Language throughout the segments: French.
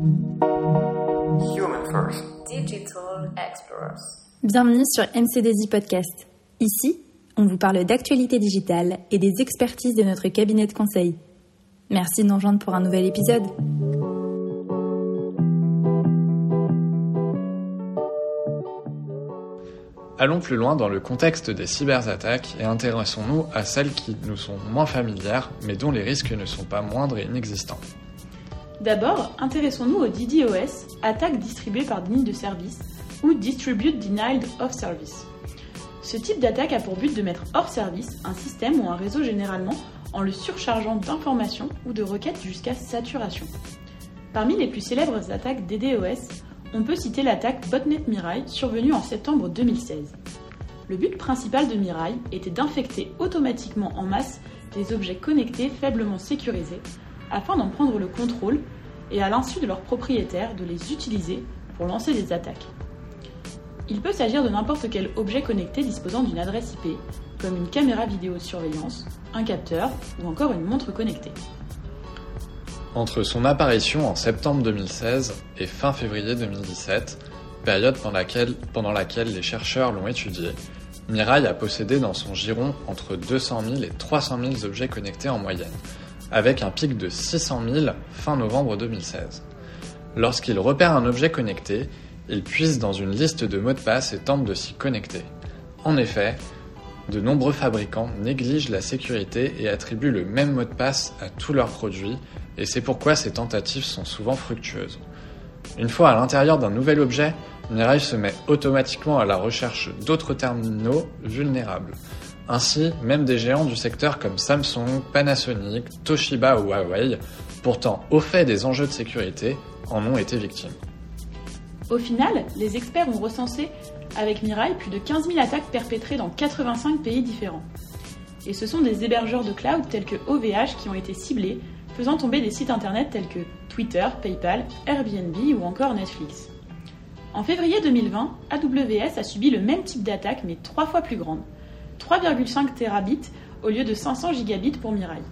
Human First. Digital Explorers. Bienvenue sur MCDZ Podcast. Ici, on vous parle d'actualité digitale et des expertises de notre cabinet de conseil. Merci de nous rejoindre pour un nouvel épisode. Allons plus loin dans le contexte des cyberattaques et intéressons-nous à celles qui nous sont moins familières, mais dont les risques ne sont pas moindres et inexistants. D'abord, intéressons-nous au DDoS, attaque distribuée par déni de service, ou Distribute Denied of Service. Ce type d'attaque a pour but de mettre hors service un système ou un réseau généralement en le surchargeant d'informations ou de requêtes jusqu'à saturation. Parmi les plus célèbres attaques DDoS, on peut citer l'attaque Botnet Mirai survenue en septembre 2016. Le but principal de Mirai était d'infecter automatiquement en masse des objets connectés faiblement sécurisés afin d'en prendre le contrôle et à l'insu de leurs propriétaires de les utiliser pour lancer des attaques. Il peut s'agir de n'importe quel objet connecté disposant d'une adresse IP, comme une caméra vidéo surveillance, un capteur ou encore une montre connectée. Entre son apparition en septembre 2016 et fin février 2017, période pendant laquelle, pendant laquelle les chercheurs l'ont étudié, Mirai a possédé dans son giron entre 200 000 et 300 000 objets connectés en moyenne, avec un pic de 600 000 fin novembre 2016. Lorsqu'il repère un objet connecté, il puise dans une liste de mots de passe et tente de s'y connecter. En effet, de nombreux fabricants négligent la sécurité et attribuent le même mot de passe à tous leurs produits, et c'est pourquoi ces tentatives sont souvent fructueuses. Une fois à l'intérieur d'un nouvel objet, Mirai se met automatiquement à la recherche d'autres terminaux vulnérables. Ainsi, même des géants du secteur comme Samsung, Panasonic, Toshiba ou Huawei, pourtant au fait des enjeux de sécurité, en ont été victimes. Au final, les experts ont recensé avec Mirai plus de 15 000 attaques perpétrées dans 85 pays différents. Et ce sont des hébergeurs de cloud tels que OVH qui ont été ciblés, faisant tomber des sites internet tels que Twitter, PayPal, Airbnb ou encore Netflix. En février 2020, AWS a subi le même type d'attaque mais trois fois plus grande, 3,5 terabits au lieu de 500 gigabits pour Mirai.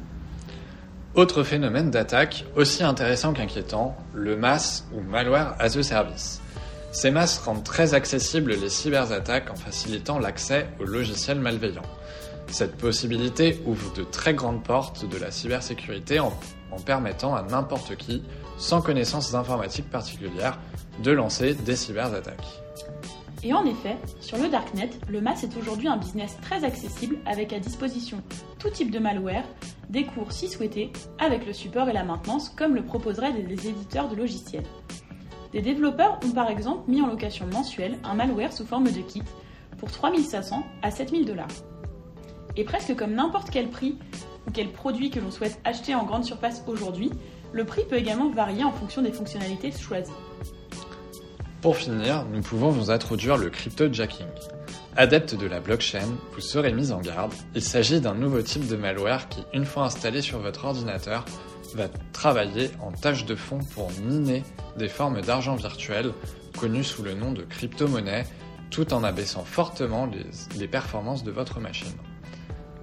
Autre phénomène d'attaque aussi intéressant qu'inquiétant, le MAS ou Malware as a Service. Ces masses rendent très accessibles les cyberattaques en facilitant l'accès aux logiciels malveillants. Cette possibilité ouvre de très grandes portes de la cybersécurité en, en permettant à n'importe qui, sans connaissances informatiques particulières, de lancer des cyberattaques. Et en effet, sur le Darknet, le MAS est aujourd'hui un business très accessible avec à disposition tout type de malware, des cours si souhaités, avec le support et la maintenance comme le proposeraient des éditeurs de logiciels. Des développeurs ont par exemple mis en location mensuelle un malware sous forme de kit pour 3500 à 7000 dollars. Et presque comme n'importe quel prix ou quel produit que l'on souhaite acheter en grande surface aujourd'hui, le prix peut également varier en fonction des fonctionnalités choisies. Pour finir, nous pouvons vous introduire le cryptojacking. Adepte de la blockchain, vous serez mis en garde. Il s'agit d'un nouveau type de malware qui, une fois installé sur votre ordinateur, va travailler en tâche de fond pour miner des formes d'argent virtuel connues sous le nom de crypto-monnaie, tout en abaissant fortement les, les, performances de votre machine.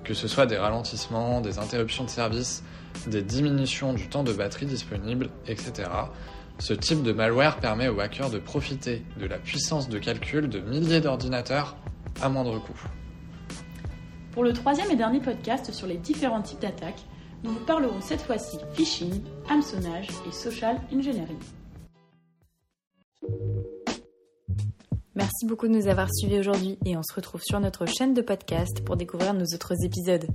Que ce soit des ralentissements, des interruptions de service, des diminutions du temps de batterie disponible, etc., ce type de malware permet aux hackers de profiter de la puissance de calcul de milliers d'ordinateurs à moindre coût. Pour le troisième et dernier podcast sur les différents types d'attaques, nous vous parlerons cette fois-ci phishing, hameçonnage et social engineering. Merci beaucoup de nous avoir suivis aujourd'hui et on se retrouve sur notre chaîne de podcast pour découvrir nos autres épisodes.